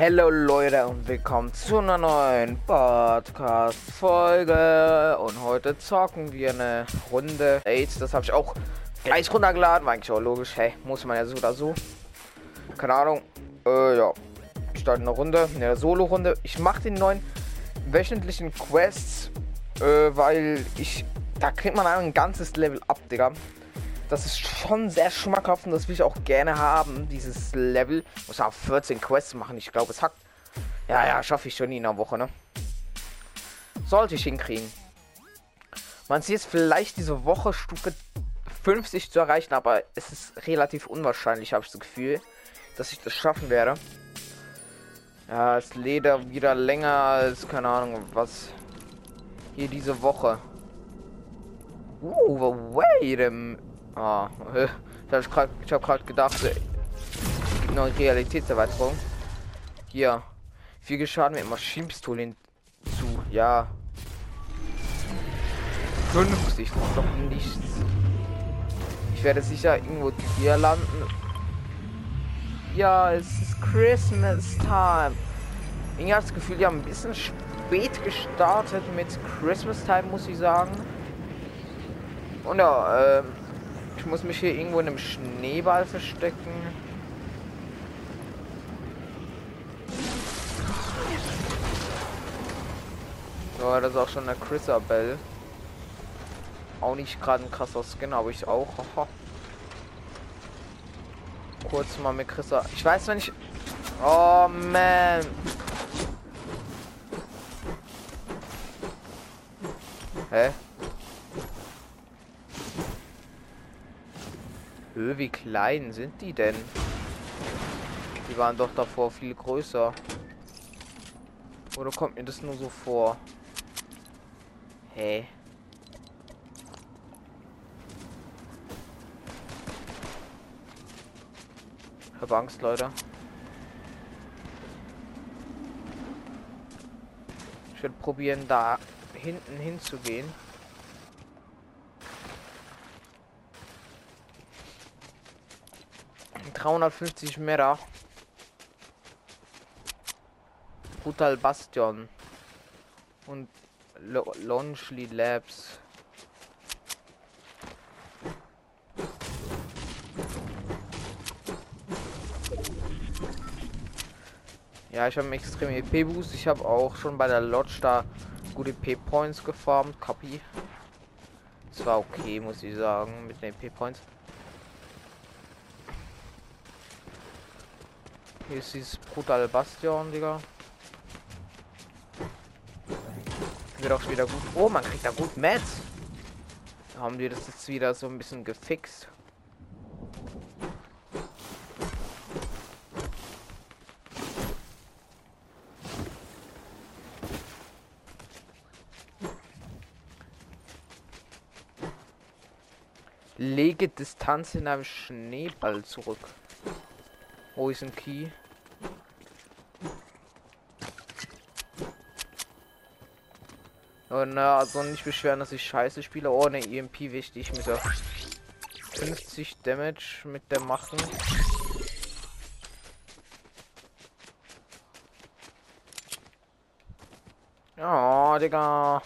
Hallo Leute und willkommen zu einer neuen Podcast-Folge. Und heute zocken wir eine Runde AIDS. Das habe ich auch gleich runtergeladen. War eigentlich auch logisch. Hey, muss man ja so oder so. Keine Ahnung. Äh, ja. Ich starte eine Runde, eine Solo-Runde. Ich mache den neuen wöchentlichen Quests, äh, weil ich. Da kriegt man ein ganzes Level ab, Digga. Das ist schon sehr schmackhaft und das will ich auch gerne haben, dieses Level. Muss auch 14 Quests machen, ich glaube, es hackt. Ja, ja, schaffe ich schon in einer Woche, ne? Sollte ich hinkriegen. Man sieht es vielleicht diese Woche Stufe 50 zu erreichen, aber es ist relativ unwahrscheinlich, habe ich das Gefühl, dass ich das schaffen werde. Ja, das Leder wieder länger als, keine Ahnung, was hier diese Woche. Uh, wait a Ah, ich habe gerade hab grad gedacht, noch eine Realitätserweiterung. Hier, viel Schaden mit Maschinenpistolen zu, ja. 50, das ist doch nichts. Ich werde sicher irgendwo hier landen. Ja, es ist Christmas Time. Ich habe das Gefühl, die haben ein bisschen spät gestartet mit Christmas Time, muss ich sagen. Und ja, ähm, ich muss mich hier irgendwo in einem Schneeball verstecken. Ja, das ist auch schon eine Chrisabel. Auch nicht gerade ein krasser Skin, aber ich auch. Haha. Kurz mal mit Chrissa. Ich weiß, wenn ich. Oh man. Hä? Höh, wie klein sind die denn? Die waren doch davor viel größer. Oder kommt mir das nur so vor? Hä? Hey. Ich hab Angst, Leute. Ich werde probieren, da hinten hinzugehen. 350 Meter. Brutal Bastion. Und Lo Lonely Labs. Ja, ich habe extrem EP-Boost. Ich habe auch schon bei der Lodge da gute EP-Points gefarmt. Copy. Das war okay, muss ich sagen, mit den EP-Points. Hier ist dieses brutale Bastion, Digga. Wird auch wieder gut. Oh, man kriegt da gut Mats. Haben wir das jetzt wieder so ein bisschen gefixt. Lege Distanz in einem Schneeball zurück. Wo ist ein Key? Oh, na, also nicht beschweren, dass ich scheiße spiele. Oh, ne, EMP wichtig mit der 50 Damage mit der machen. Oh, Digga.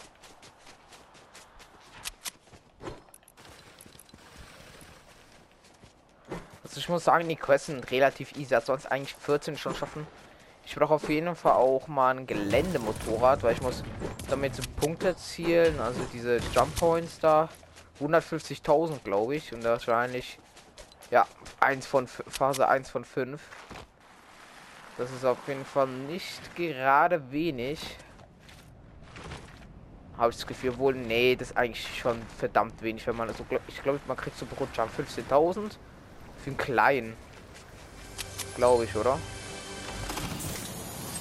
Ich muss sagen, die Quests sind relativ easy. Also sonst eigentlich 14 schon schaffen. Ich brauche auf jeden Fall auch mal ein Geländemotorrad, weil ich muss damit so Punkte erzielen. Also diese Jump Points da. 150.000 glaube ich. Und wahrscheinlich ja, eins von Phase 1 von 5. Das ist auf jeden Fall nicht gerade wenig. Habe ich das Gefühl, wohl, nee, das ist eigentlich schon verdammt wenig, wenn man so, ich glaube, man kriegt so pro Jump 15.000 einen kleinen. Glaube ich, oder?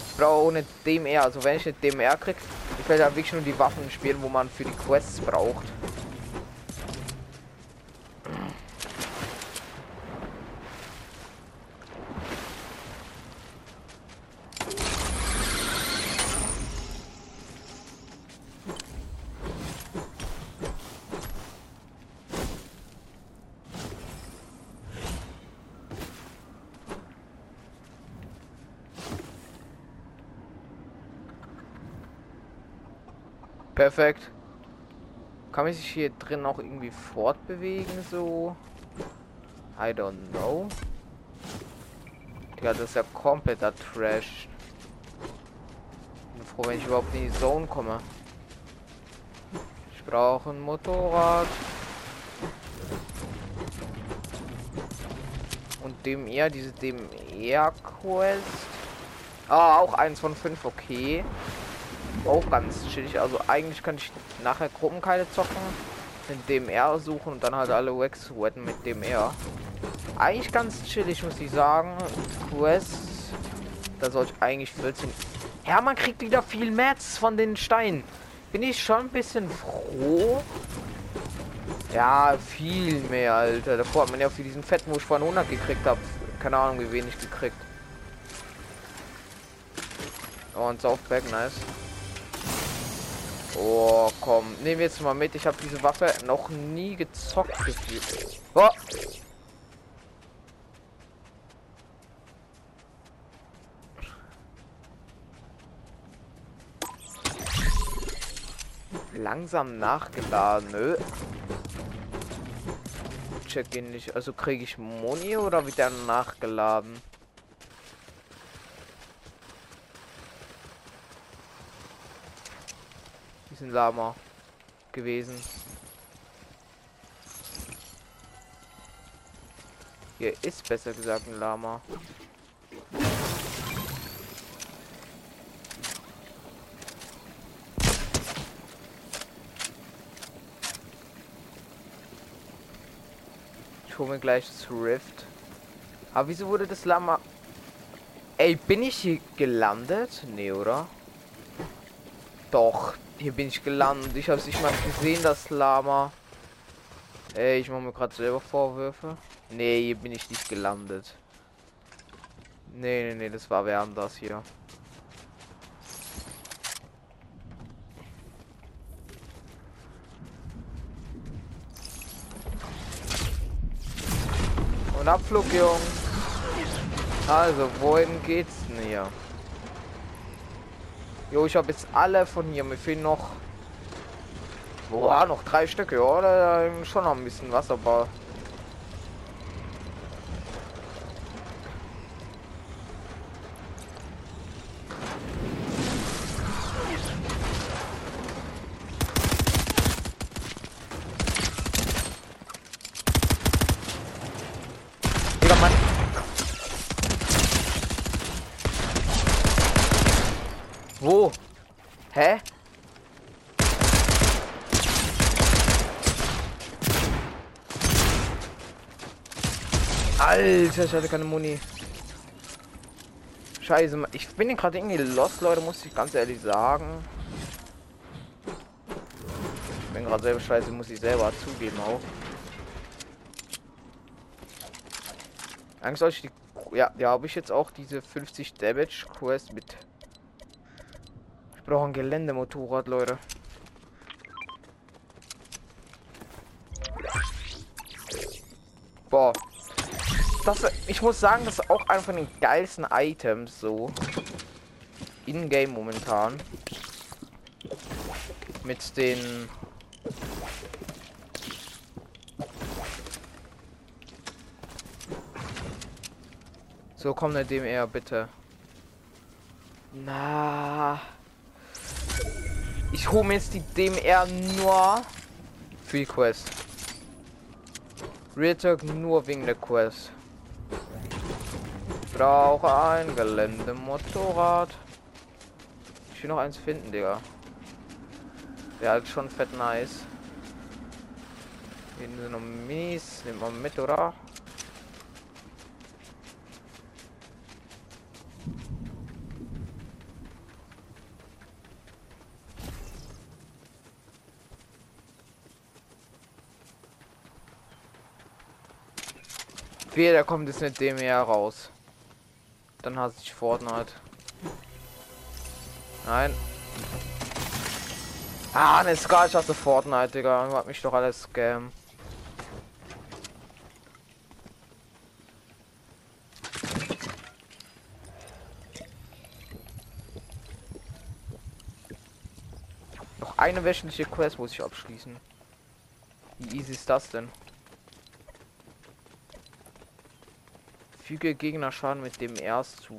Ich brauche ohne DMR, also wenn ich eine DMR kriege, ich werde ja wirklich nur die Waffen spielen, wo man für die Quests braucht. Perfekt. Kann man sich hier drin auch irgendwie fortbewegen, so? I don't know. Ja, das ist ja kompletter Trash. Bin froh, wenn ich überhaupt in die Zone komme. Ich brauche ein Motorrad. Und dem eher diese dem eher Quest. Ah, auch eins von fünf, okay. Auch ganz chillig. Also eigentlich kann ich nachher Gruppenkeile zocken, mit dem R suchen und dann halt alle Wax wetten mit dem R. Eigentlich ganz chillig, muss ich sagen. Quest, da soll ich eigentlich 14. Ja, man kriegt wieder viel Mats von den Steinen. Bin ich schon ein bisschen froh. Ja, viel mehr, Alter. Davor hat man ja für diesen Fetten, wo ich vorhin 100 gekriegt habe. Keine Ahnung, wie wenig gekriegt. Oh, und Softback, nice. Oh, komm. Nehmen wir jetzt mal mit. Ich habe diese Waffe noch nie gezockt gefühlt. Oh. Langsam nachgeladen. Nö. Check ihn nicht. Also kriege ich Moni oder wieder nachgeladen? Ein Lama gewesen. Hier ist besser gesagt ein Lama. Ich hole mir gleich das Rift. Aber wieso wurde das Lama... Ey, bin ich hier gelandet? Nee, oder? Doch, hier bin ich gelandet. Ich habe nicht mal gesehen, das Lama. Ey, ich mache mir gerade selber Vorwürfe. Nee, hier bin ich nicht gelandet. Nee, nee, nee, das war wer anders hier. Und Abflug, Jungs. Also, wohin geht's denn hier? Jo, ich habe jetzt alle von hier. Mir fehlen noch. Boah, noch drei Stücke. Da schon noch ein bisschen was, aber. Wo? Hä? Alter, ich hatte keine Muni. Scheiße, ich bin gerade irgendwie lost, Leute, muss ich ganz ehrlich sagen. Ich bin gerade selber scheiße, muss ich selber zugeben auch. Eigentlich soll ich die... Ja, ja, habe ich jetzt auch diese 50 Damage Quest mit ich brauche ein Geländemotorrad, Leute. Boah. Das, ich muss sagen, das ist auch einer von den geilsten Items so. In-game momentan. Mit den... So, komm, der DMR, bitte. Na. Ich hole mir jetzt die DMR nur für die Quest. Real nur wegen der Quest. Ich brauche ein Geländemotorrad. Ich will noch eins finden, Digga. Wäre halt schon fett nice. Hier sind noch Minis. Nehmen wir mit, oder? Wehe, da kommt es mit dem her raus. Dann hat sich Fortnite. Nein. Ah, ne, Sky, ich hasse Fortnite, Digga. Hat mich doch alles scam. Noch Eine wöchentliche Quest muss ich abschließen. Wie easy ist das denn? Füge Gegner Schaden mit dem erst zu.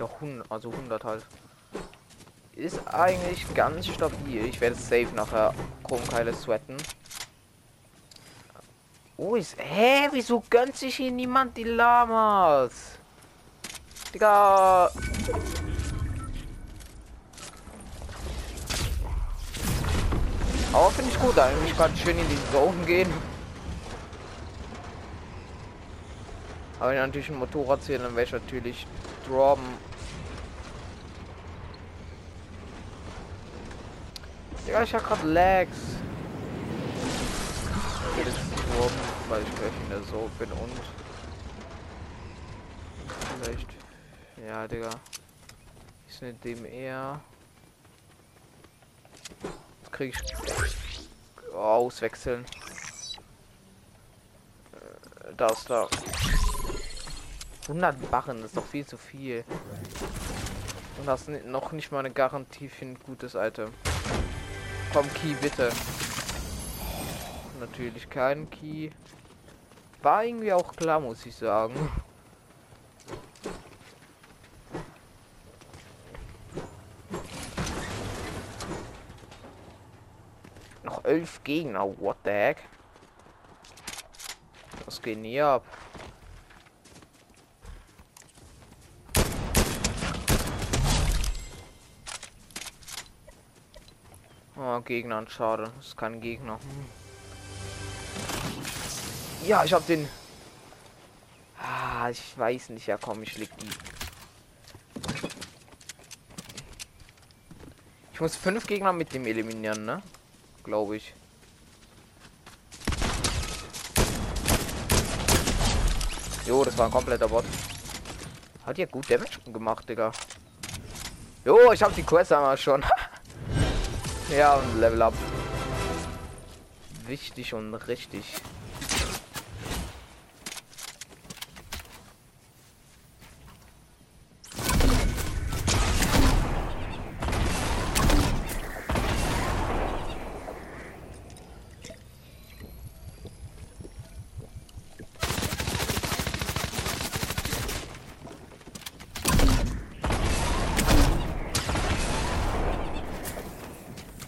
Ja, 100, also 100 halt. Ist eigentlich ganz stabil. Ich werde safe nachher Chromkeile sweaten. Oh, ist. Hä? Wieso gönnt sich hier niemand die Lamas? Digga. Aber finde ich gut, eigentlich kann schön in die Zone gehen. Aber wenn ich natürlich ein Motorrad zählen, dann werde ich natürlich droppen. Ja, ich habe gerade Lags. Ich droppen, weil ich gleich in der Zone bin und vielleicht. Ja, Digga. Ist eine DMR kriege ich auswechseln. Äh, das da. 100 Barren ist doch viel zu viel. Und hast noch nicht mal eine Garantie für ein gutes Item. Komm, Key, bitte. Natürlich kein Key. War irgendwie auch klar, muss ich sagen. elf Gegner. What the heck? Was geht hier ab? Oh, Gegner, schade. Das ist kein Gegner. Hm. Ja, ich hab den. Ah, ich weiß nicht. Ja, komm, ich leg die. Ich muss fünf Gegner mit dem eliminieren, ne? glaube ich. Jo, das war ein kompletter Bot. Hat ja gut Damage gemacht, Digga. Jo, ich habe die Quest einmal schon. Ja, und Level up. Wichtig und richtig.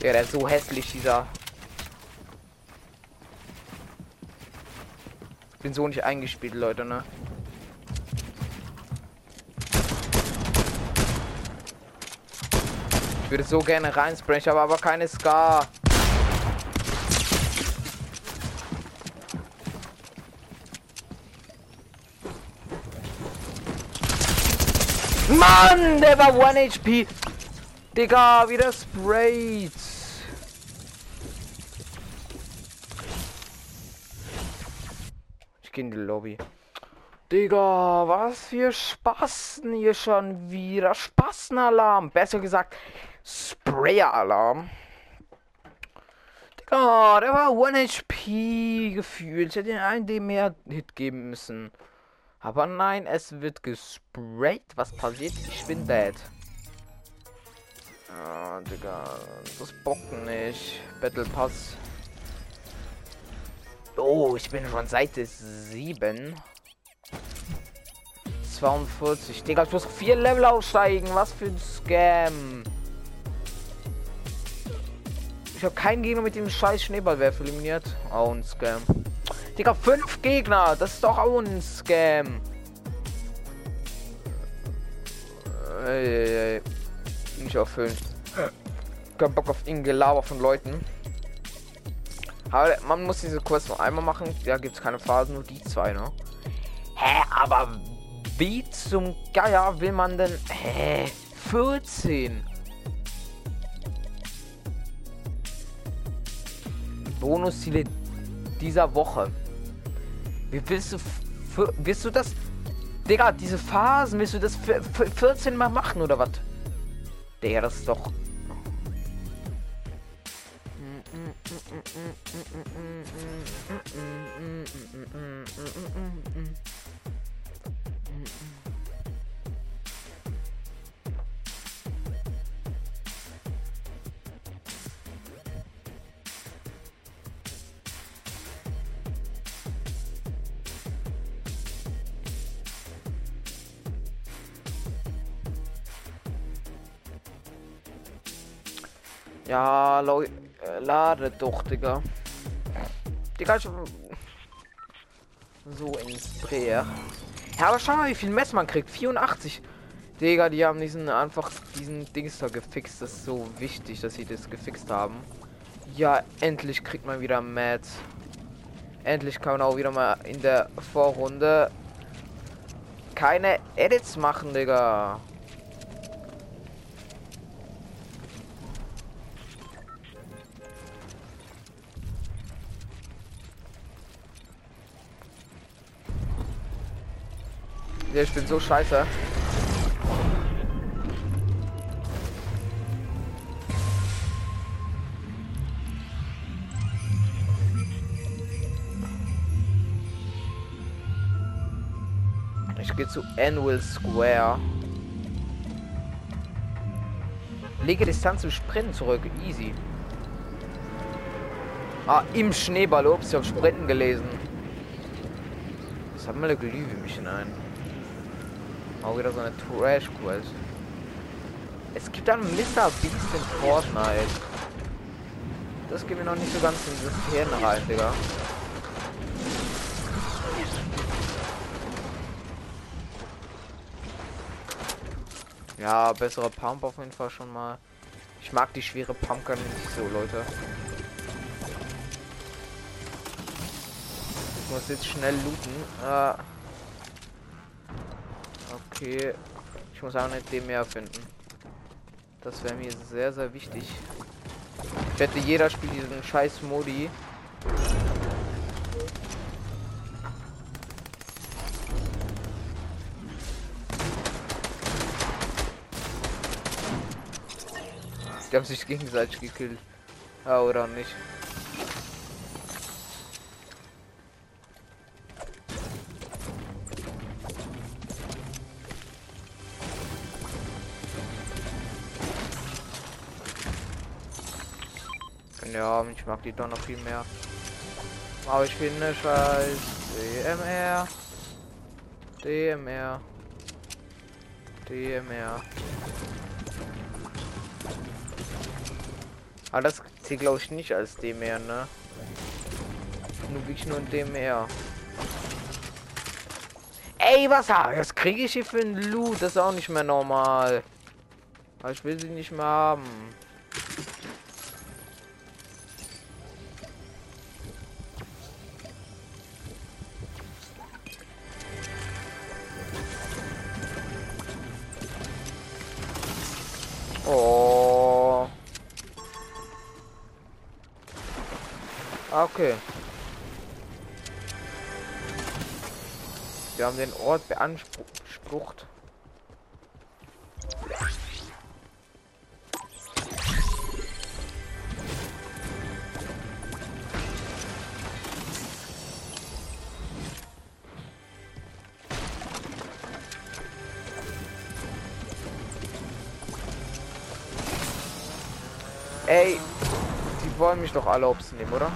Ja, der hässlich, dieser. Bin so nicht eingespielt, Leute, ne? Ich würde so gerne reinsprayen, ich habe aber keine Scar. Mann, der war 1 HP. Digga, wie das sprayt. in die Lobby. Digga, was für Spasten hier schon wieder. Spastenalarm. Besser gesagt, Sprayer-Alarm. Digga, der war 1 HP gefühlt. Ich hätte den einen dem mehr Hit geben müssen. Aber nein, es wird gesprayt. Was passiert? Ich bin dead. Ah, Digga, das bockt nicht. Battle Pass. Oh, ich bin schon Seite 7. 42. Digga, ich muss vier Level aussteigen. Was für ein Scam. Ich habe keinen Gegner mit dem scheiß Schneeballwerf eliminiert. Auch ein Scam. Digga, fünf Gegner. Das ist doch auch ein Scam. Ey, ey, ey. Nicht erfüllen. Kein Bock auf irgendein Gelaber von Leuten. Aber man muss diese Quest nur einmal machen. Da gibt es keine Phasen, nur die zwei, ne? Hä, aber wie zum Geier will man denn. Hä? 14. Bonusziele dieser Woche. Wie willst du. Willst du das. Digga, diese Phasen, willst du das 14 mal machen oder was? Digga, das ist doch do lỗi. Äh, lade doch, Digga. Digga, ich... So ins Dreh. Ja, aber schau mal, wie viel Mess man kriegt. 84. Digga, die haben diesen einfach diesen Dings da gefixt. Das ist so wichtig, dass sie das gefixt haben. Ja, endlich kriegt man wieder Mad. Endlich kann man auch wieder mal in der Vorrunde keine Edits machen, Digga. Ja, ich bin so scheiße. Ich gehe zu Anvil Square. Lege Distanz zum Sprinten zurück. Easy. Ah, im Schneeball. Ups, ich habe Sprinten gelesen. Sammle Glühwürmchen ein. Auch wieder so eine Trash-Quest. Es gibt dann Mr. Beast in Fortnite. Das geht mir noch nicht so ganz in das Hirn rein, Digga. Ja, bessere Pump auf jeden Fall schon mal. Ich mag die schwere Pumpgun nicht so, Leute. Ich muss jetzt schnell looten. Äh okay. Ich muss auch nicht dem mehr finden. Das wäre mir sehr, sehr wichtig. Ich wette, jeder spielt diesen scheiß Modi. Die haben sich gegenseitig gekillt. Ja, oder nicht? Ich mag die doch noch viel mehr. Aber ich finde scheiß DMR. DMR. DMR. Aber das zählt glaube ich nicht als DMR, ne? Nur wirklich nur ein DMR. Ey, was das kriege ich hier für ein Loot? Das ist auch nicht mehr normal. Aber ich will sie nicht mehr haben. Okay. Wir haben den Ort beansprucht. Ey, die wollen mich doch alle obs nehmen, oder?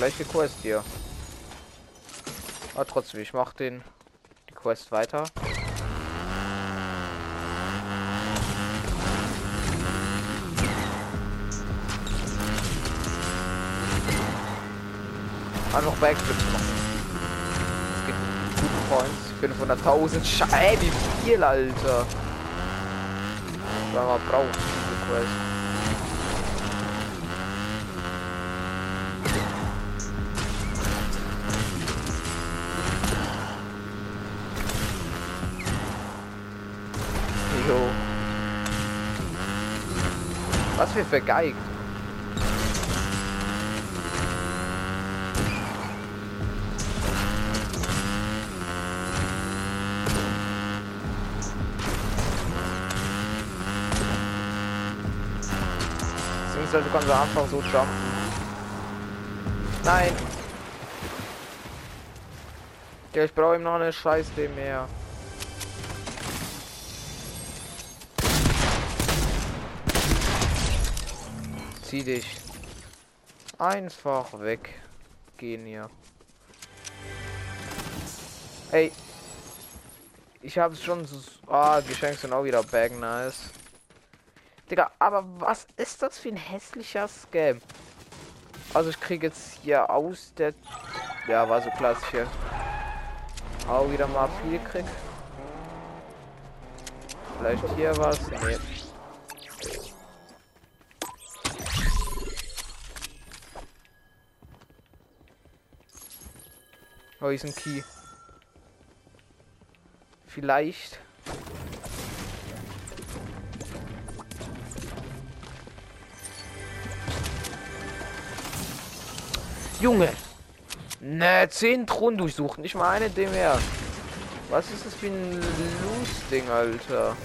Aber ich will schon gleich die Quest hier. Aber trotzdem, ich mache den die Quest weiter. Einfach Backflips machen. Es gibt gute Points. 500.000 Schei, wie viel, Alter. Was man braucht, diese Quest. Was für vergeigt. ist halt, du kannst einfach so jumpen. Nein. Ja, ich brauche ihm noch eine scheiß mehr. Zieh dich. Einfach weg. Gehen hier. Ey. Ich habe schon so... Ah, Geschenke sind auch wieder bag nice. Digga, aber was ist das für ein hässlicher Scam? Also ich kriege jetzt hier aus der... Ja, war so klassisch hier. Auch wieder mal viel krieg. Vielleicht hier was? Nee. Ist ein Key. Vielleicht. Junge! Ne, 10 Thron durchsuchen, nicht mal eine dem mehr. Was ist das für ein Loose-Ding, Alter?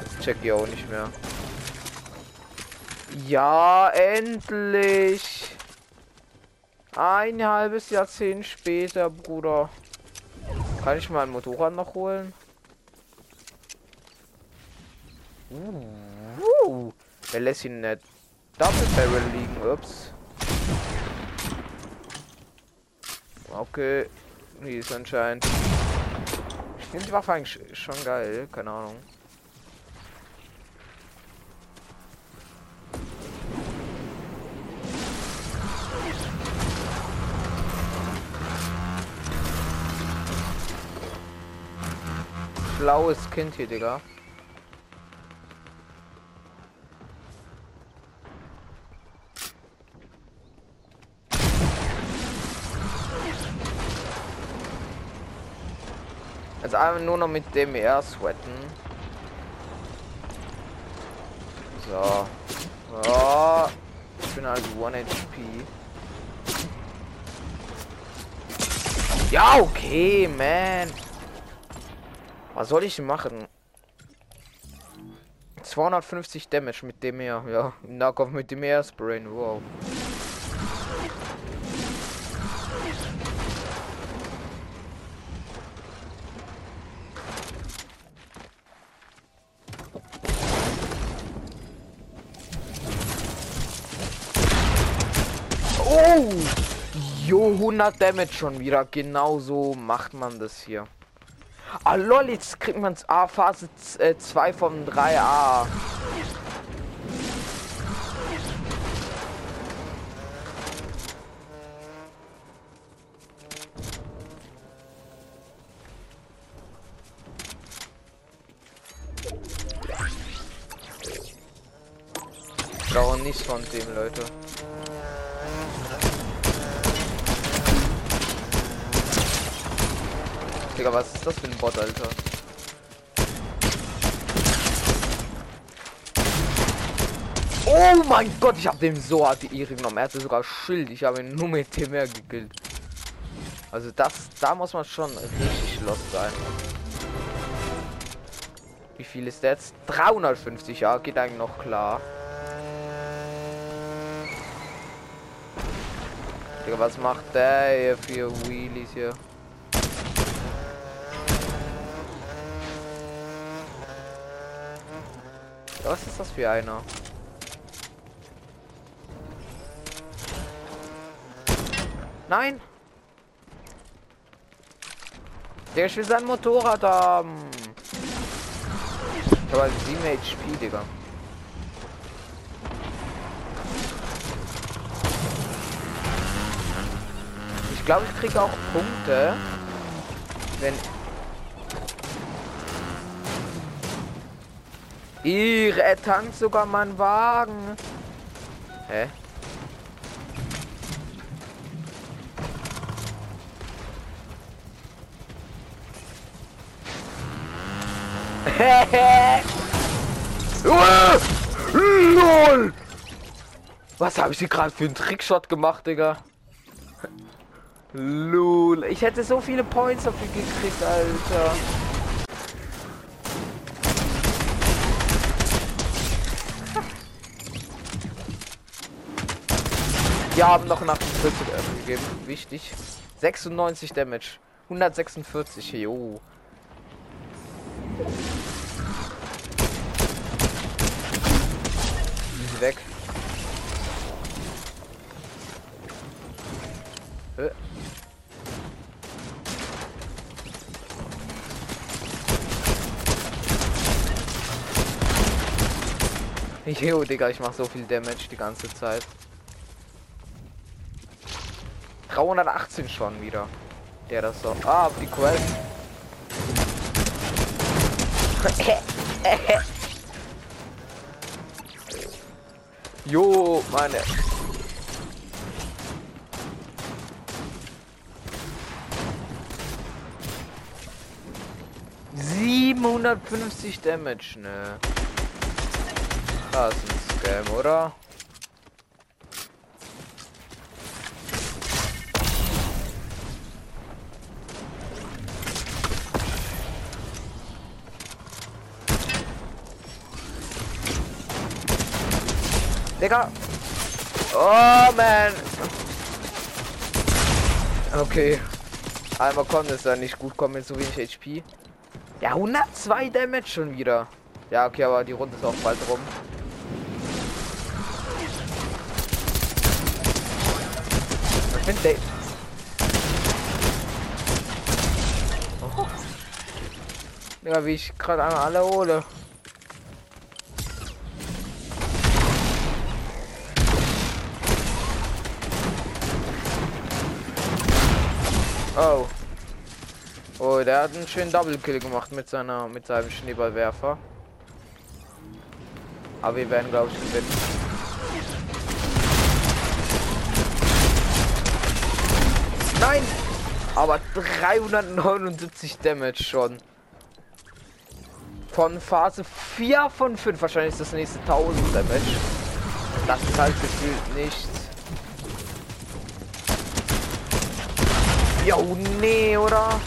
Das check ich auch nicht mehr. Ja, endlich! Ein halbes Jahrzehnt später, Bruder. Kann ich mal ein Motorrad noch holen? Uh, wer lässt ihn nicht Double Barrel liegen? Ups. Okay. Wie ist anscheinend. Ich finde die Waffe eigentlich schon geil. Keine Ahnung. Blaues Kind hier, Digga. Jetzt einfach nur noch mit dem R sweaten. So. So. Ich bin halt 1 HP. Ja, okay, man. Was soll ich machen? 250 Damage mit dem her. Ja, im mit dem Air Sprain. Wow. Oh! Jo, 100 Damage schon wieder. Genau so macht man das hier. Ah, lol, jetzt kriegt man A Phase 2 äh, vom 3a. brauche nichts von dem, Leute. Digga, was ist das für ein Bot, Alter? Oh mein Gott, ich habe dem so hart die Ehre genommen. Er hatte sogar Schild. Ich habe ihn nur mit dem mehr gekillt. Also das, da muss man schon richtig los sein. Wie viel ist jetzt? 350, ja, geht eigentlich noch klar. Digga, was macht der hier für Wheelies hier? Was ist das für einer? Nein! Der will sein Motorrad haben. Ich habe 7 HP, Digga. Ich glaube, ich kriege auch Punkte, wenn Ihre, tankt sogar meinen Wagen. Hä? LOL! Was habe ich hier gerade für einen Trickshot gemacht, Digga? LOL. Ich hätte so viele Points dafür gekriegt, Alter. Wir haben noch nach dem Viertel gegeben. Wichtig. 96 Damage. 146. Jo. Easy weg. Äh. Jo, Digga, ich mach so viel Damage die ganze Zeit. 318 schon wieder. Der das so. Ah, die Quest. jo, meine. Siebenhundertfünfzig Damage, ne? Das ist ein Scam, oder? Digga. Oh, man. Okay. Einmal konnte es ja nicht gut kommen mit so wenig HP. Ja, 102 Damage schon wieder. Ja, okay, aber die Runde ist auch bald rum. Ich finde Dave. Oh. Ja, wie ich gerade einmal alle hole. Der hat einen schönen Double Kill gemacht mit seiner mit seinem Schneeballwerfer. Aber wir werden glaube ich gewinnen. Nein! Aber 379 Damage schon. Von Phase 4 von 5. Wahrscheinlich ist das nächste 1000 Damage. Das ist halt gefühlt nichts. Jo, nee, oder?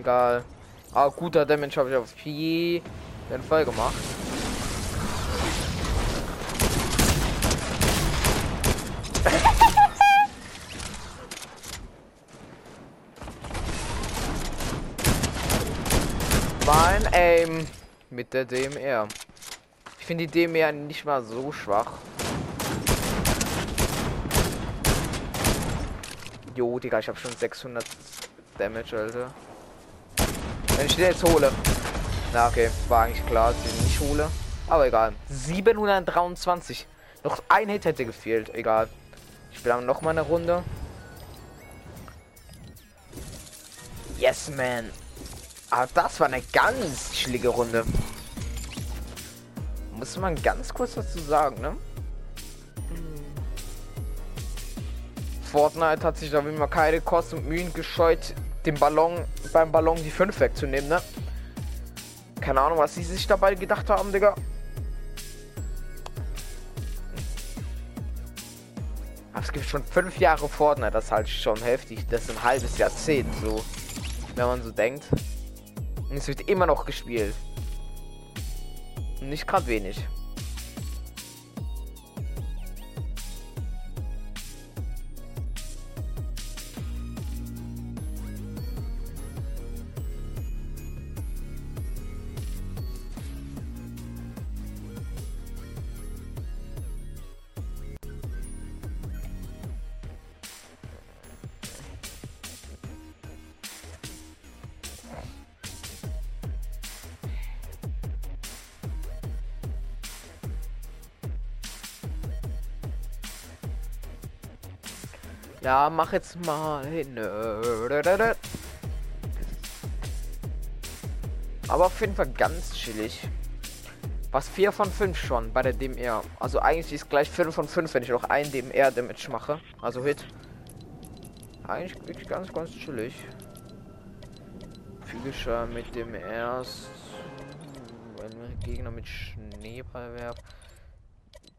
Egal. Ah, guter Damage habe ich auf jeden Fall gemacht. mein Aim mit der DMR. Ich finde die DMR nicht mal so schwach. Jo, Digga, ich habe schon 600 Damage, Alter. Wenn ich den jetzt hole. Na, okay, war eigentlich klar, dass ich den nicht hole. Aber egal. 723. Noch ein Hit hätte gefehlt. Egal. Ich spiele noch mal eine Runde. Yes, man. Aber das war eine ganz schläge Runde. Muss man ganz kurz dazu sagen, ne? Fortnite hat sich da wie immer keine Kosten und Mühen gescheut, den Ballon beim Ballon die 5 wegzunehmen, ne? Keine Ahnung, was sie sich dabei gedacht haben, Digga. Aber es gibt schon fünf Jahre Fortnite, das ist halt schon heftig. Das ist ein halbes Jahrzehnt, so. Wenn man so denkt. Und es wird immer noch gespielt. Nicht gerade wenig. Ja, mach jetzt mal hin. Aber auf jeden Fall ganz chillig. Was 4 von 5 schon bei der DMR. Also eigentlich ist gleich 5 von 5, wenn ich noch ein DMR Damage mache. Also Hit. Eigentlich wirklich ganz, ganz chillig. Fügischer mit dem erst. Wenn Gegner mit Schneeball werfen.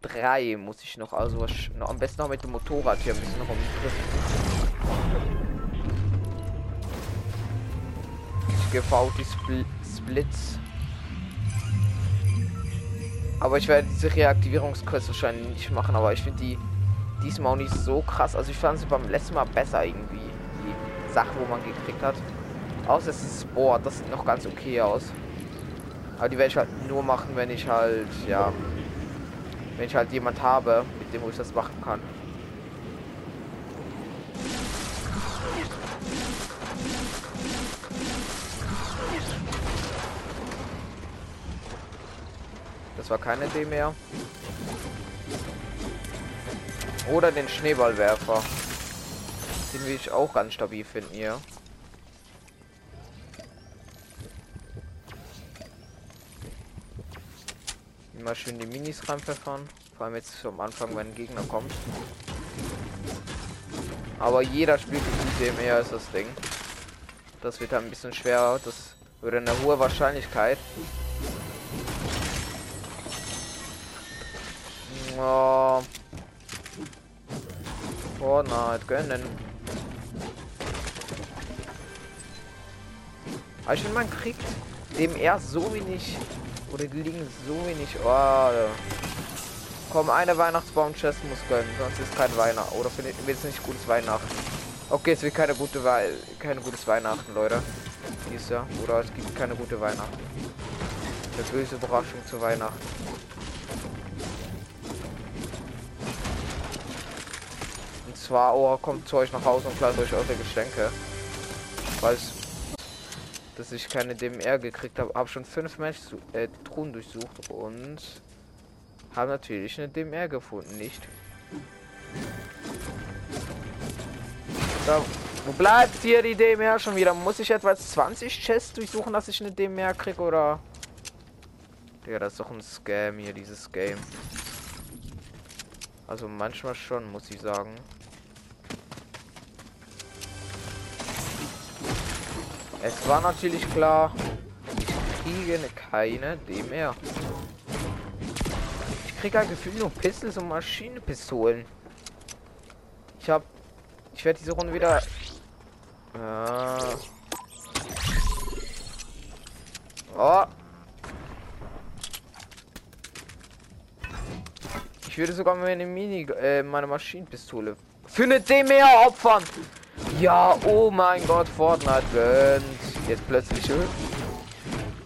Drei muss ich noch, also noch, am besten noch mit dem Motorrad hier ein bisschen noch umgriffen. Ich GV die Spl Splits. Aber ich werde diese Reaktivierungsquest wahrscheinlich nicht machen, aber ich finde die diesmal auch nicht so krass. Also ich fand sie beim letzten Mal besser irgendwie. Die Sachen, wo man gekriegt hat. Außer es ist Sport, das sieht noch ganz okay aus. Aber die werde ich halt nur machen, wenn ich halt, ja, wenn ich halt jemand habe, mit dem ich das machen kann. Das war keine Idee mehr. Oder den Schneeballwerfer. Den will ich auch ganz stabil finden hier. Immer schön die Minis reinpfeffern. Vor allem jetzt am Anfang, wenn ein Gegner kommt. Aber jeder spielt die DMR ist das Ding. Das wird ein bisschen schwerer. Das würde eine hohe Wahrscheinlichkeit. Oh. Fortnite gönnen. Aber ich finde, man kriegt dem erst so wenig oder die liegen so wenig. Oh, Komm, eine Weihnachtsbaum-Chest muss gönnen, sonst ist kein Weihnachten. Oder findet jetzt nicht gutes Weihnachten? Okay, es wird keine gute Wei keine gutes Weihnachten, Leute. Dies Jahr. Oder es gibt keine gute Weihnachten. Eine böse Überraschung zu Weihnachten. Und zwar, oh, kommt zu euch nach Hause und klaut euch eure Geschenke. Weil es dass ich keine DMR gekriegt habe. Habe schon fünf Menschen äh, Truhen durchsucht und habe natürlich eine DMR gefunden, nicht? So, wo bleibt hier die DMR schon wieder? Muss ich etwa 20 Chests durchsuchen, dass ich eine DMR kriege oder? Ja, das ist doch ein Scam hier, dieses Game. Also manchmal schon, muss ich sagen. Es war natürlich klar, ich kriege keine DMR. Ich kriege ein Gefühl nur Pistols und Maschinenpistolen. Ich habe, ich werde diese Runde wieder. Äh oh. Ich würde sogar meine Mini, äh, meine Maschinenpistole für eine DMR opfern. Ja, oh mein Gott, Fortnite gönnt. Jetzt plötzlich.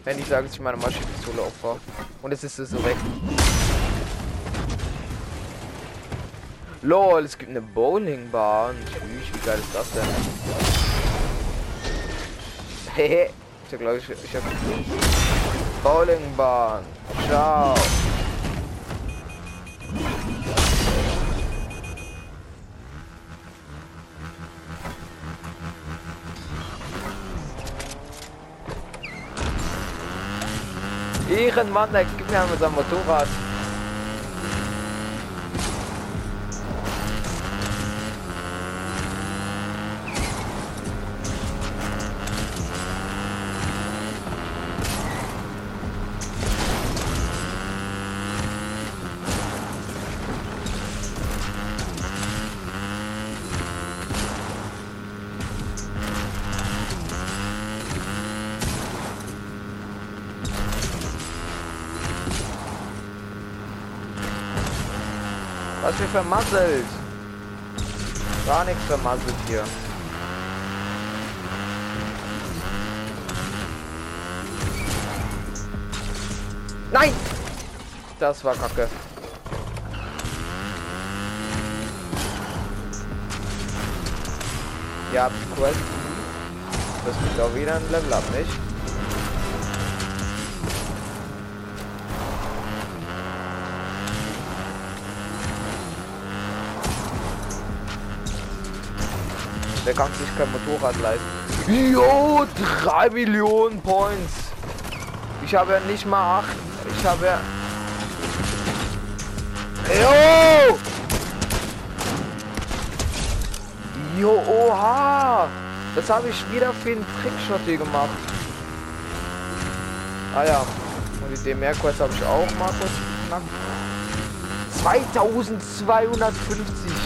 Wenn ich sage, dass ich meine Maschinenpistole opfer. Und es ist so weg. Lol, es gibt eine Bowlingbahn. Tschüss, wie geil ist das denn? Hehe. ich glaube, ich, ich habe Bowlingbahn. Ciao. Ehrenmann, der gibt mir mit seinem Motorrad. Was wir vermasselt. Gar nichts vermasselt hier. Nein! Das war kacke. Ja, cool. Das wird auch wieder ein Level ab, nicht? Der kann sich kein Motorrad leisten. Jo, 3 Millionen Points. Ich habe ja nicht mal 8. Ich habe ja... Jo! Jo, oha! Das habe ich wieder für einen Trickshot hier gemacht. Ah ja. Und die DMR-Quest habe ich auch mal kurz geknackt. 2250.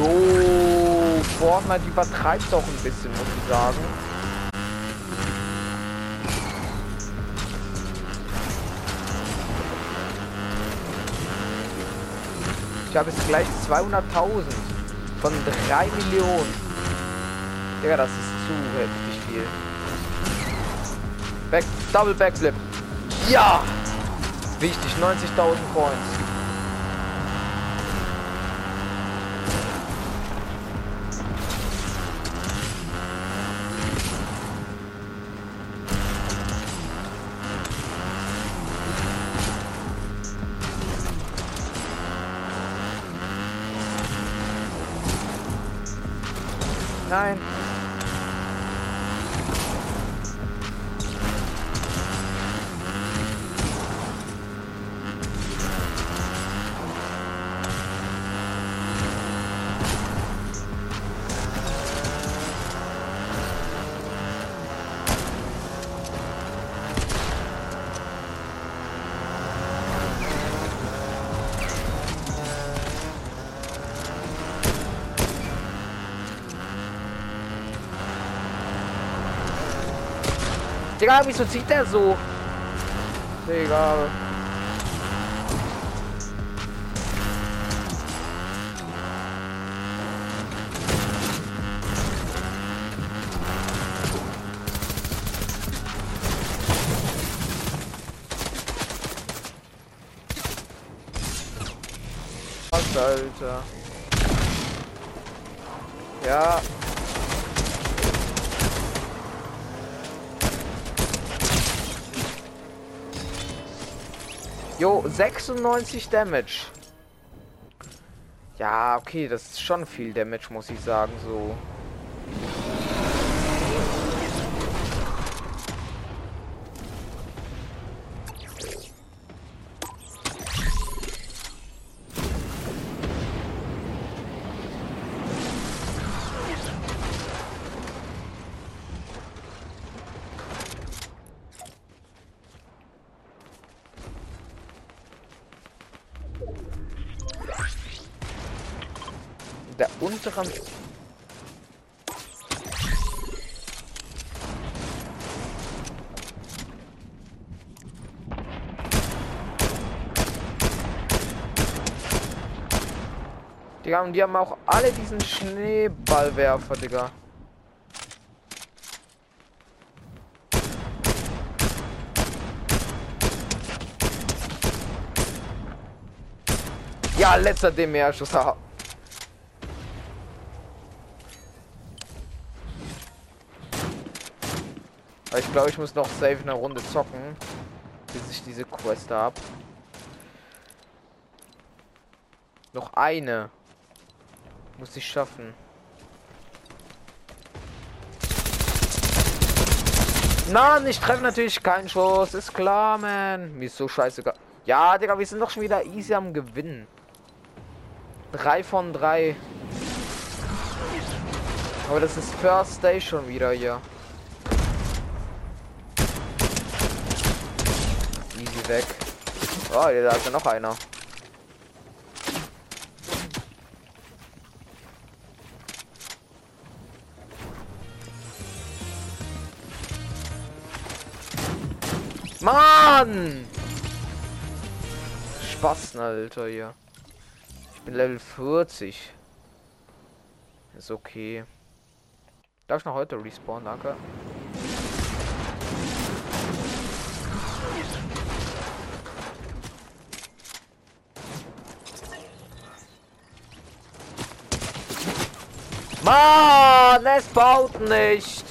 Jo, Fortnite übertreibt doch ein bisschen, muss ich sagen. Ich habe jetzt gleich 200.000 von 3 Millionen. Digga, das ist zu heftig viel. Back, Double Backflip. Ja! Wichtig, 90.000 Coins. Nein. Digga, wieso zieht der so? Egal. Alter? 96 Damage. Ja, okay, das ist schon viel Damage, muss ich sagen, so. Unteren Die haben, die haben auch alle diesen Schneeballwerfer, Digga. Ja, letzter DMR-Schuss. Ich glaube, ich muss noch safe eine Runde zocken, bis ich diese Quest habe. Noch eine. Muss ich schaffen. Nein, ich treffe natürlich keinen Schuss. Ist klar, man. Mir ist so scheißegal. Ja, Digga, wir sind doch schon wieder easy am Gewinnen. Drei von drei. Aber das ist First Station wieder hier. Weg. Oh, da ist noch einer. Mann! Spasten, Alter, hier. Ich bin Level 40. Ist okay. Darf ich noch heute respawnen, danke. Mann, es baut nicht.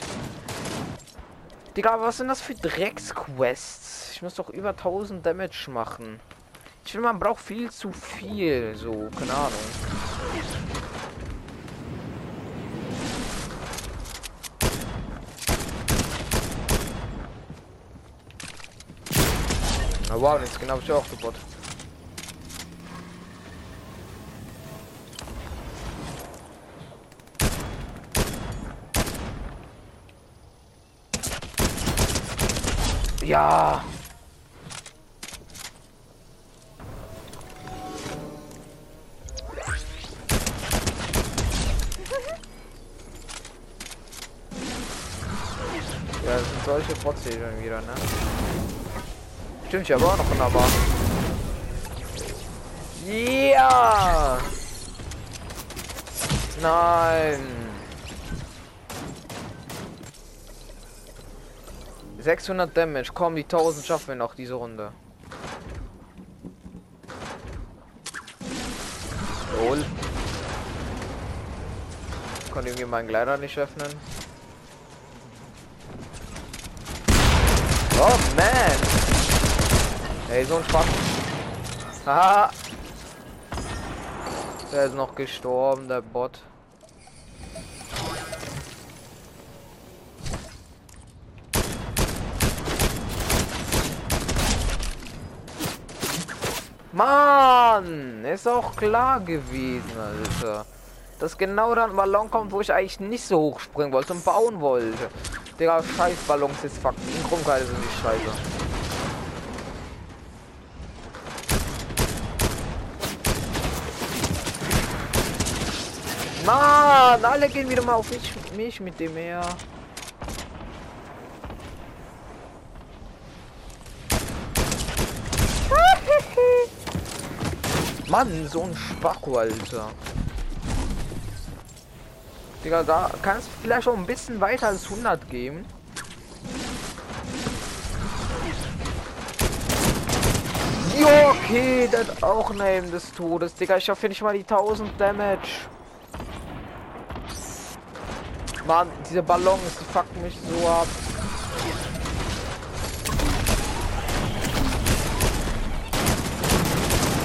Digga, was sind das für Drecksquests? Ich muss doch über 1000 Damage machen. Ich finde, man braucht viel zu viel. So, keine Ahnung. Na wow, jetzt genau ich auch gebaut. Ja. Ja, das sind solche schon wieder, ne? Stimmt, ich habe noch wunderbar. Ja! Nein! 600 Damage. Komm, die 1000 schaffen wir noch diese Runde. Lol. Konnte irgendwie meinen Gleiter nicht öffnen. Oh man! Ey, so ein Spaß. Haha! Der ist noch gestorben, der Bot. Mann, ist auch klar gewesen, Alter. Dass genau dann ein Ballon kommt, wo ich eigentlich nicht so hoch springen wollte und bauen wollte. Digga, scheiß Ballons ist fucking Krummkeile sind die Scheiße. Mann, alle gehen wieder mal auf mich, mich mit dem her. Mann, so ein Spacko, Alter. Digga, da kannst du vielleicht auch ein bisschen weiter als 100 geben. Jo, okay, das auch neben des Todes. Digga, ich hoffe nicht mal die 1000 Damage. Mann, diese Ballons, die fucken mich so ab.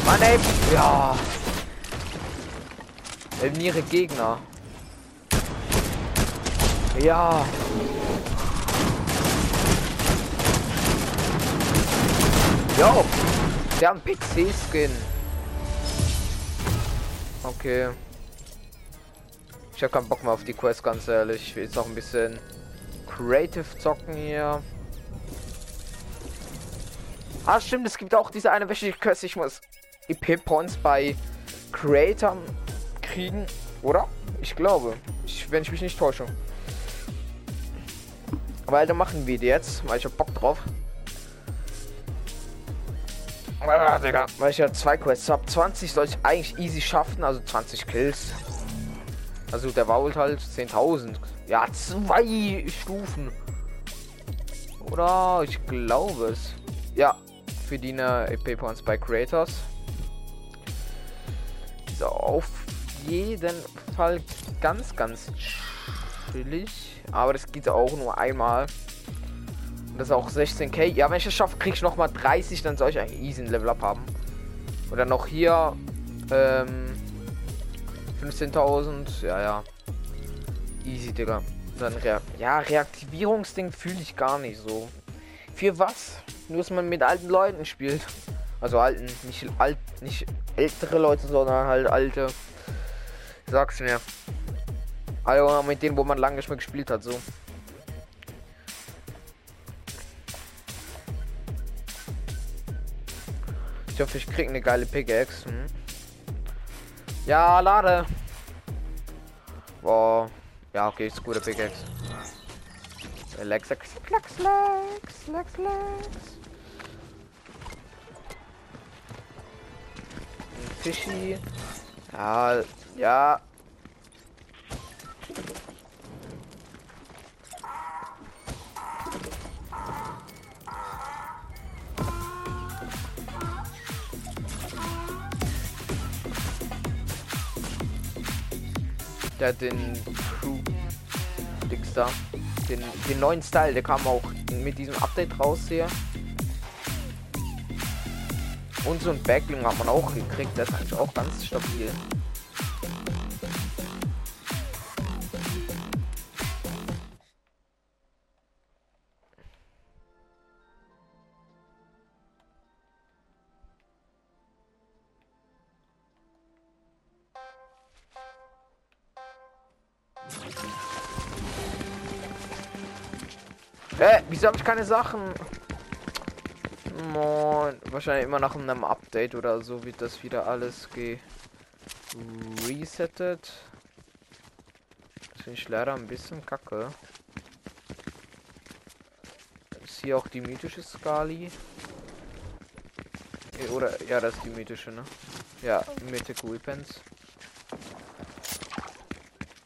Mann, ey. Ja. Eliminiere Gegner. Ja. Jo. Der hat einen PC-Skin. Okay. Ich habe keinen Bock mehr auf die Quest, ganz ehrlich. Ich will jetzt noch ein bisschen Creative zocken hier. Ah, stimmt, es gibt auch diese eine wöchentliche Quest. Ich muss EP-Points bei Creator kriegen, oder? Ich glaube, ich, wenn ich mich nicht täusche. Weil dann machen wir die jetzt, weil ich hab Bock drauf. Ah, Digga. Weil ich ja zwei Quests habe. 20 soll ich eigentlich easy schaffen, also 20 Kills. Also der Vault halt 10.000. Ja, zwei Stufen. Oder ich glaube es. Ja, für die EP Points bei Creators. Auf jeden Fall ganz, ganz chillig. Aber das geht auch nur einmal. Das ist auch 16k. Ja, wenn ich es schaffe, kriege ich noch mal 30, dann soll ich eigentlich easy ein Level up haben. Oder noch hier ähm, 15.000. Ja, ja. Easy, Digga. Dann Rea ja, Reaktivierungsding fühle ich gar nicht so. Für was? Nur, dass man mit alten Leuten spielt. Also alten, nicht alt, nicht ältere Leute, sondern halt alte. Sag's mir. Also mit denen, wo man lange nicht mehr gespielt hat, so. Ich hoffe, ich krieg eine geile Pickaxe. Hm. Ja, lade. Boah. Ja, okay, ist gute Pickaxe. Lex, Lex, Lex, Lex, Lex, Lex. Fischi. Ja, ja. Der den Crew Dings. Den, den neuen Style, der kam auch mit diesem Update raus hier. Und so ein Backling hat man auch gekriegt, das ist eigentlich auch ganz stabil. Hä? Wieso habe ich keine Sachen? Moin. Wahrscheinlich immer nach einem Update oder so wird das wieder alles resettet. Das finde ich leider ein bisschen kacke. Ist hier auch die mythische Skali? Oder ja, das ist die mythische, ne? Ja, Mythic Weapons.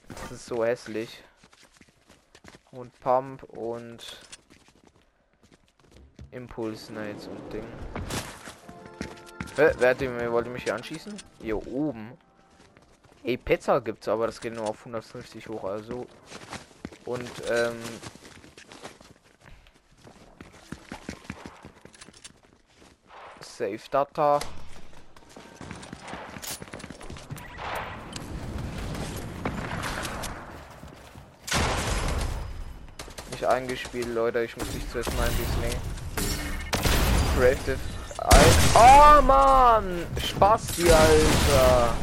Das ist so hässlich. Und Pump und Impulse Nights und Ding. Wer, wer hat den, wollte mich hier anschießen? Hier oben. Ey, Pizza gibt's, aber das geht nur auf 150 hoch, also. Und, ähm. Save Data. Nicht eingespielt, Leute. Ich muss nicht zuerst mal ein bisschen. Creative. Oh Mann! Spasti, Alter!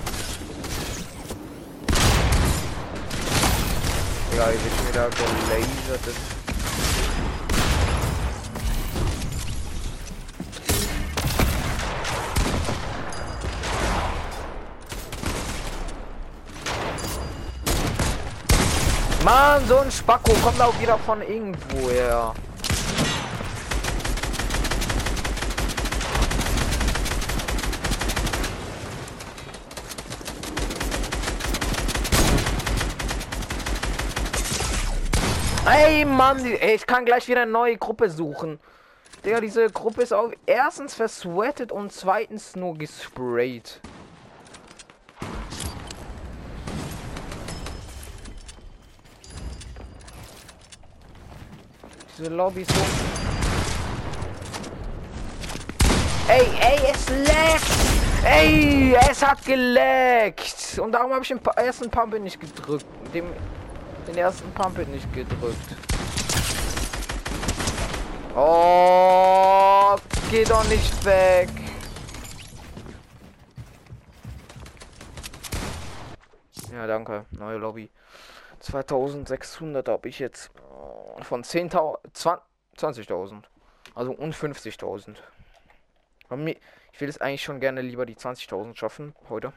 Ja, ich bin wieder gelasert. Mann, so ein Spacko kommt auch wieder von irgendwo Ey, Mann, ey, ich kann gleich wieder eine neue Gruppe suchen. Digga, diese Gruppe ist auch erstens versweatet und zweitens nur gesprayt. Diese Lobby ist so. Ey, ey, es leckt! Ey, es hat geleckt! Und darum habe ich den ersten Pump nicht gedrückt. Dem den ersten Pump nicht gedrückt. Oh, geh doch nicht weg. Ja, danke. Neue Lobby. 2600 habe ich jetzt von 10.000 20.000. Also und 50.000. Ich will es eigentlich schon gerne lieber die 20.000 schaffen heute.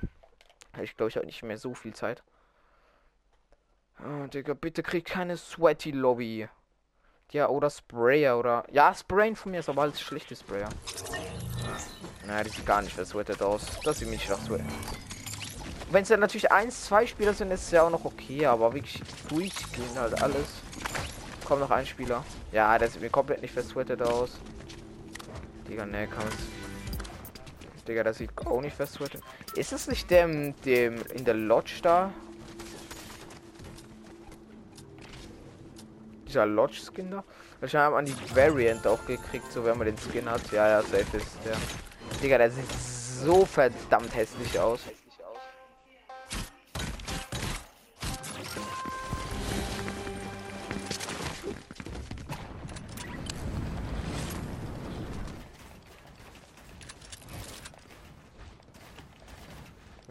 Ich glaube, ich habe nicht mehr so viel Zeit. Oh, Digga, bitte krieg keine Sweaty Lobby. Ja, oder Sprayer oder. Ja, Sprayen von mir ist aber alles schlechte Sprayer. Naja, die sieht gar nicht versweatet aus. Das sieht nicht Sweat. Wenn es ja natürlich eins, zwei Spieler sind, ist es ja auch noch okay, aber wirklich durchgehen halt alles. Kommt noch ein Spieler. Ja, der sieht mir komplett nicht versweatet aus. Digga, ne, kann Digga, das sieht auch nicht versweatet. Ist es nicht dem, dem in der Lodge da? Dieser Lodge-Skin da. Wahrscheinlich haben wir die Variant auch gekriegt, so wenn man den Skin hat. Ja, ja, safe ist der. Digga, der sieht so verdammt hässlich aus.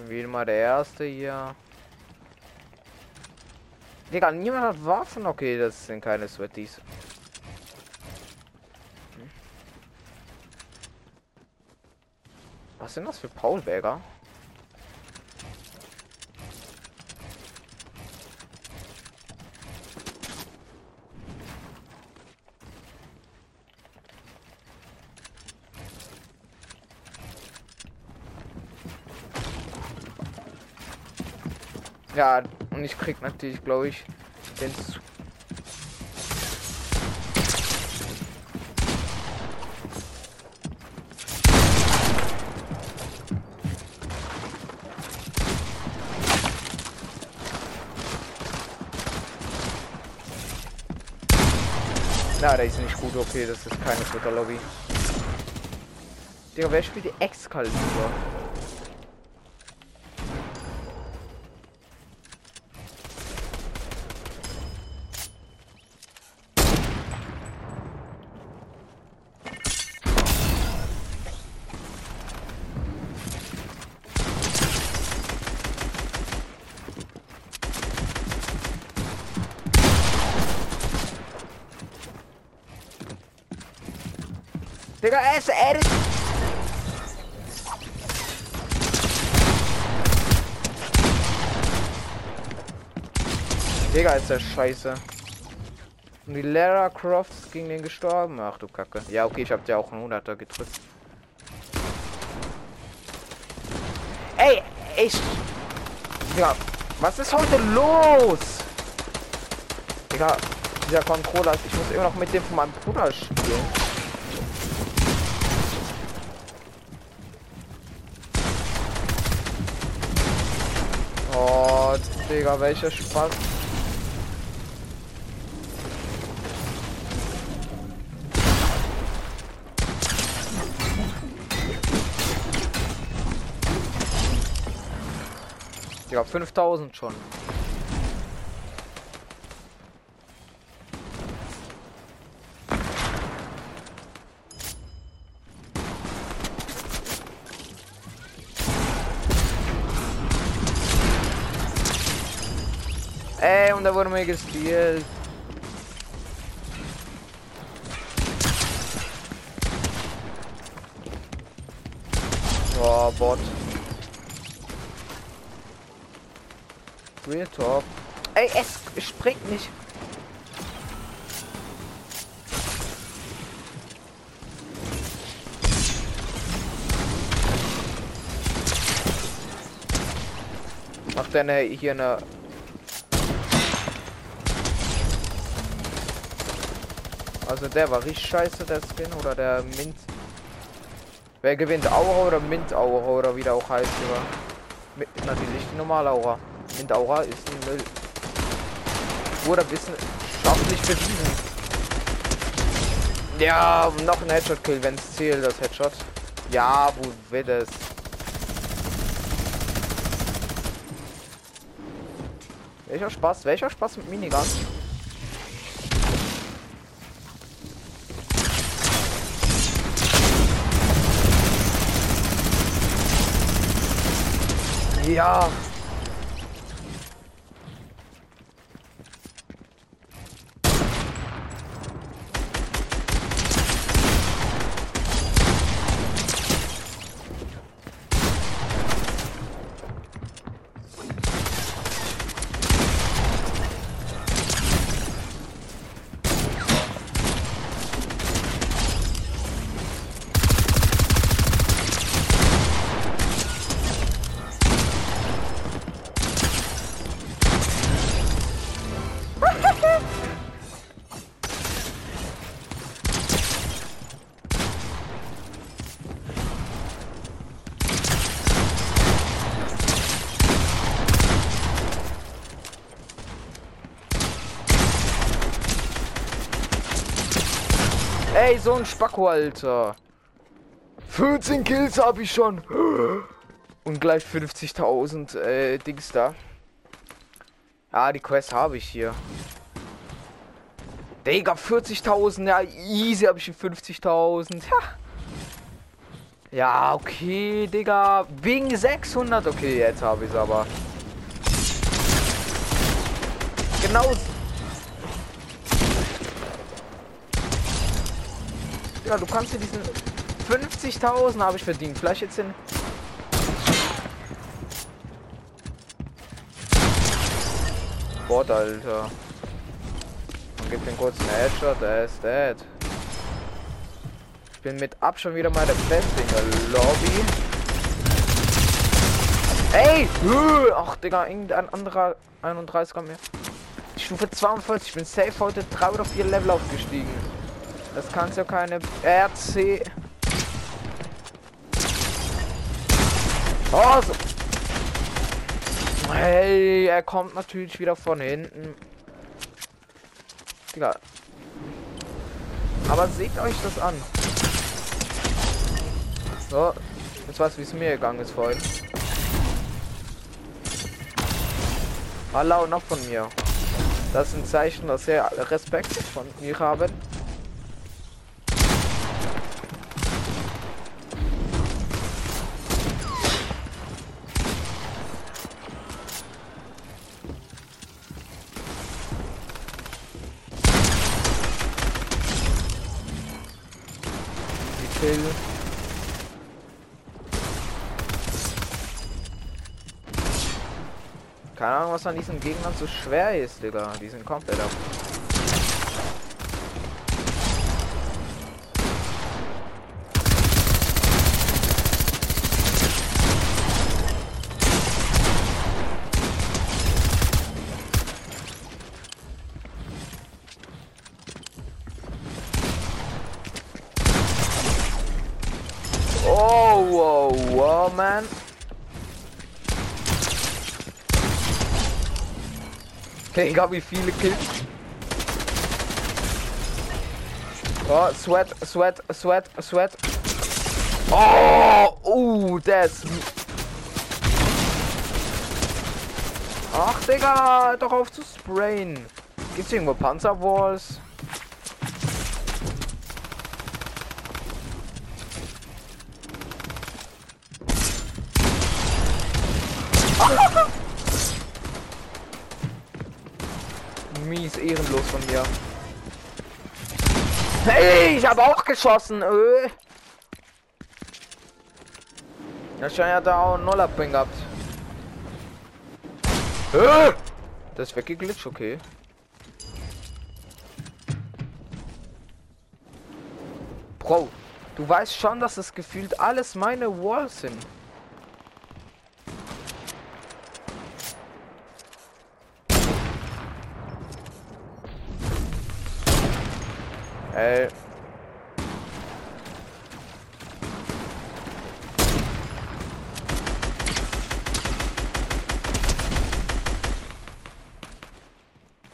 Wie mal der erste hier. Digga, niemand hat Waffen. Okay, das sind keine Sweaties. Was sind das für Paulberger? Ja, ich krieg natürlich, glaube ich, den Na, der ist nicht gut, okay, das ist keine Twitter Lobby. Digga, wer spielt die Excalibur? Digga, er ist, er ist... Digga, ist der scheiße. Und die Lara Croft ist gegen den gestorben. Ach du Kacke. Ja, okay, ich hab dir auch einen 100er gedrückt. Ey, ich. Ja, was ist heute los? Digga, dieser Controller, ich muss immer noch mit dem von meinem Bruder spielen. Oh, Digga, welcher Spaß. Ja, 5000 schon. Ey, und da wurde mir gespielt. Oh, Bot. Real Talk. Ey, es springt nicht. Macht deine hier eine. Also der war richtig scheiße, der Skin oder der Mint. Wer gewinnt? Aura oder Mint Aura oder wie der auch heißt, oder? Mit, natürlich die normale Aura. Aura ist ein Müll. Wurde wissenschaftlich bewiesen. Ja, noch ein Headshot-Kill, wenn es zählt, das Headshot. Ja, wo wird es? Welcher Spaß? Welcher Spaß mit Minigun? Ja. Ey, so ein Spacko, Alter. 14 Kills habe ich schon. Und gleich 50.000 äh, Dings da. Ah, die Quest habe ich hier. Digga, 40.000. Ja, easy habe ich 50.000. Ja. ja, okay, Digga. Wegen 600. Okay, jetzt habe ich es aber. Genau Ja, du kannst dir diesen 50.000 habe ich verdient. Vielleicht jetzt in Bot, Alter. Und gibt den kurzen Headshot, der ist dead. Ich bin mit ab schon wieder mal der Beste in der Lobby. Ey! Ach, Digga, irgendein anderer 31er mehr. Stufe 42, ich bin safe heute 3 oder 4 Level aufgestiegen. Das kannst ja keine RC. Oh, so. Hey, er kommt natürlich wieder von hinten. Digga. Aber seht euch das an. So, jetzt weiß wie es mir gegangen ist vorhin. Hallo, noch von mir. Das ist ein Zeichen, dass er Respekt von mir haben. Kill. Keine Ahnung, was an diesen Gegnern so schwer ist, Digga. Die sind komplett ab. Oh, wow, wow, man. Digga, wie viele Kills. Oh, Sweat, Sweat, Sweat, Sweat. Oh, uh, das. Ach, Digga, doch auf zu sprayen. Gibt's irgendwo Panzerwalls? Mies ehrenlos von mir. Hey, ich habe auch geschossen. Öh. Ja, scheint ja da auch einen Nullabring gehabt. Öh. Das ist weggeglitscht, okay. Bro, du weißt schon, dass es gefühlt alles meine Walls sind. Ey.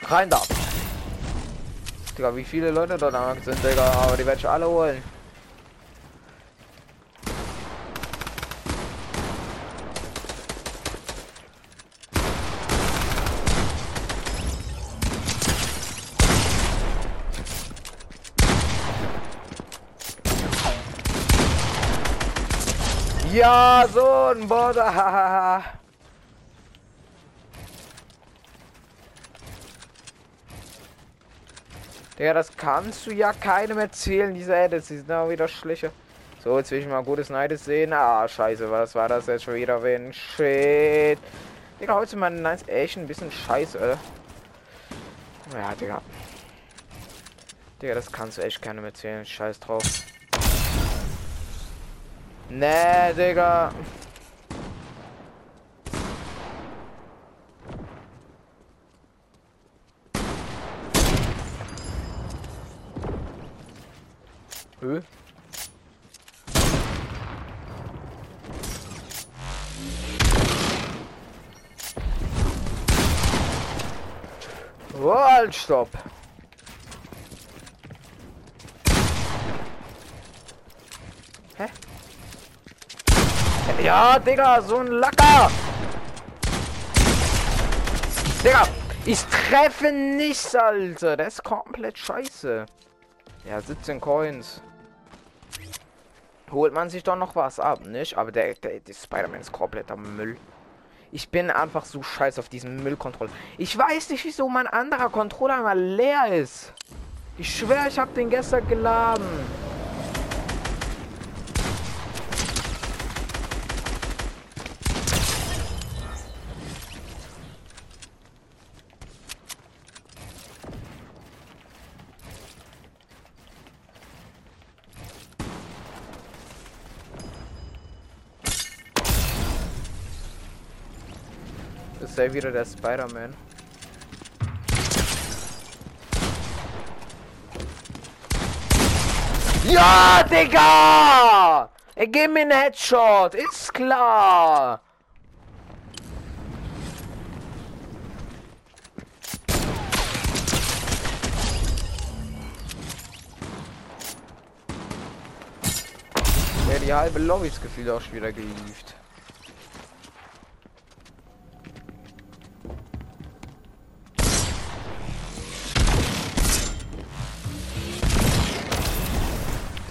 Rein da. Digga, wie viele Leute da sind, Digga, aber die werde ich alle holen. Ja, so ein Border. Ja, das kannst du ja keinem erzählen, diese Edits, die sind auch wieder schlechter. So, jetzt will ich mal gutes Neides sehen. Ah, scheiße, was war das jetzt schon wieder für ein Shit? Digga, heute mein Nights echt ein bisschen scheiße, oder? Ja, Digga. Digga, das kannst du echt keinem erzählen. Scheiß drauf. Nee, Digga. Hö? Oh, halt, stopp. Hä? Ja, Digga, so ein Lacker. Digga, ich treffe nichts, Alter. Das ist komplett scheiße. Ja, 17 Coins. Holt man sich doch noch was ab, nicht? Aber der, der, der Spider-Man ist kompletter Müll. Ich bin einfach so scheiße auf diesen Müllkontroll. Ich weiß nicht, wieso mein anderer Controller mal leer ist. Ich schwöre, ich habe den gestern geladen. Ja wieder der Spider-Man. Ja, Digga! Er gibt mir einen Headshot, ist klar. Ja, die halbe Lobby ist gefühlt auch schon wieder geliefert.